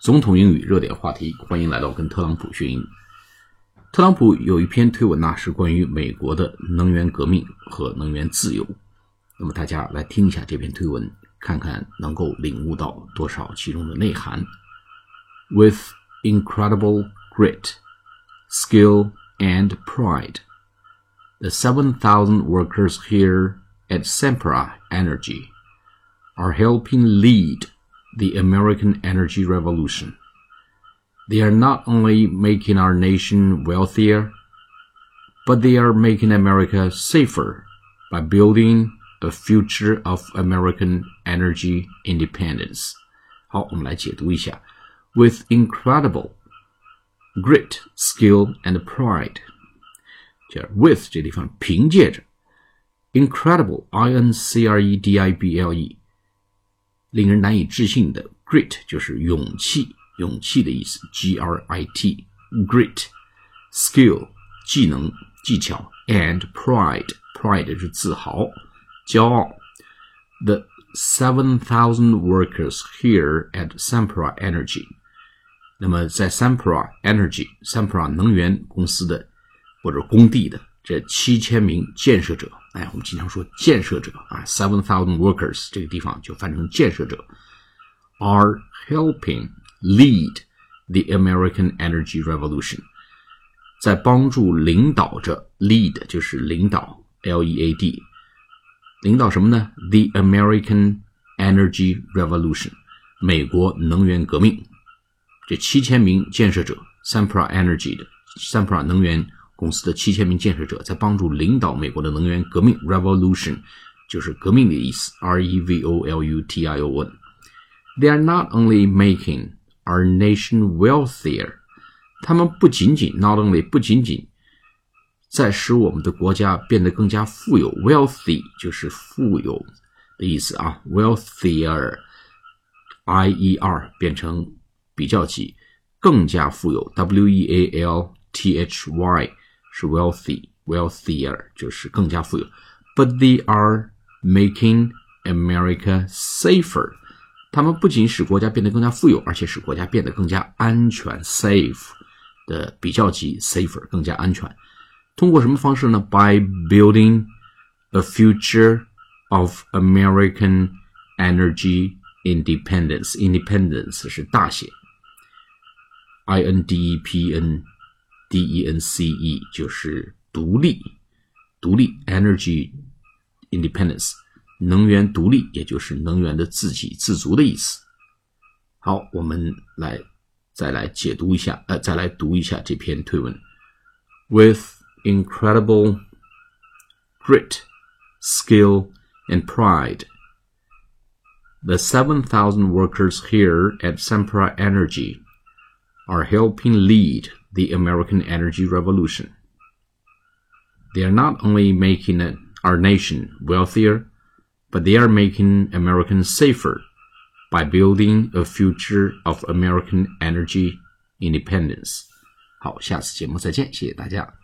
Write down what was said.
总统英语热点话题，欢迎来到跟特朗普学英语。特朗普有一篇推文呐，是关于美国的能源革命和能源自由。那么大家来听一下这篇推文，看看能够领悟到多少其中的内涵。With incredible grit, skill, and pride, the 7,000 workers here at Sempra Energy are helping lead the American energy revolution. They are not only making our nation wealthier, but they are making America safer by building a future of American energy independence. 好，我们来解读一下。With incredible grit, skill, and pride，就是 with 这地方凭借着 incredible, i n c r e d i b l e， 令人难以置信的 grit 就是勇气。勇气的意思，G R I T，grit，skill，技能、技巧，and pride，pride 是自豪、骄傲。The seven thousand workers here at Sempra Energy，那么在 Sempra Energy，Sempra 能源公司的或者工地的这七千名建设者，哎，我们经常说建设者啊，seven thousand workers 这个地方就翻成建设者，are helping。lead the American energy revolution，在帮助领导着 lead 就是领导 L E A D，领导什么呢？The American energy revolution，美国能源革命。这七千名建设者，Sempra Energy 的 Sempra 能源 公司的七千名建设者，在帮助领导美国的能源革命 revolution，就是革命的意思，R E V O L U T I O N。They are not only making our nation wealthier，他们不仅仅 not only 不仅仅在使我们的国家变得更加富有，wealthy 就是富有的意思啊，wealthier，i e r 变成比较级，更加富有，w e a l t h y 是 wealthy，wealthier 就是更加富有，but they are making America safer。他们不仅使国家变得更加富有，而且使国家变得更加安全，safe 的比较级 safer 更加安全。通过什么方式呢？By building a future of American energy independence. Independence 是大写，I N D E P N D E N C E 就是独立，独立 energy independence。能源独立，也就是能源的自给自足的意思。好，我们来再来解读一下，呃，再来读一下这篇推文。With incredible grit, skill, and pride, the 7,000 workers here at Sempra Energy are helping lead the American energy revolution. They are not only making our nation wealthier but they are making Americans safer by building a future of American energy independence. 好，下次节目再见，谢谢大家。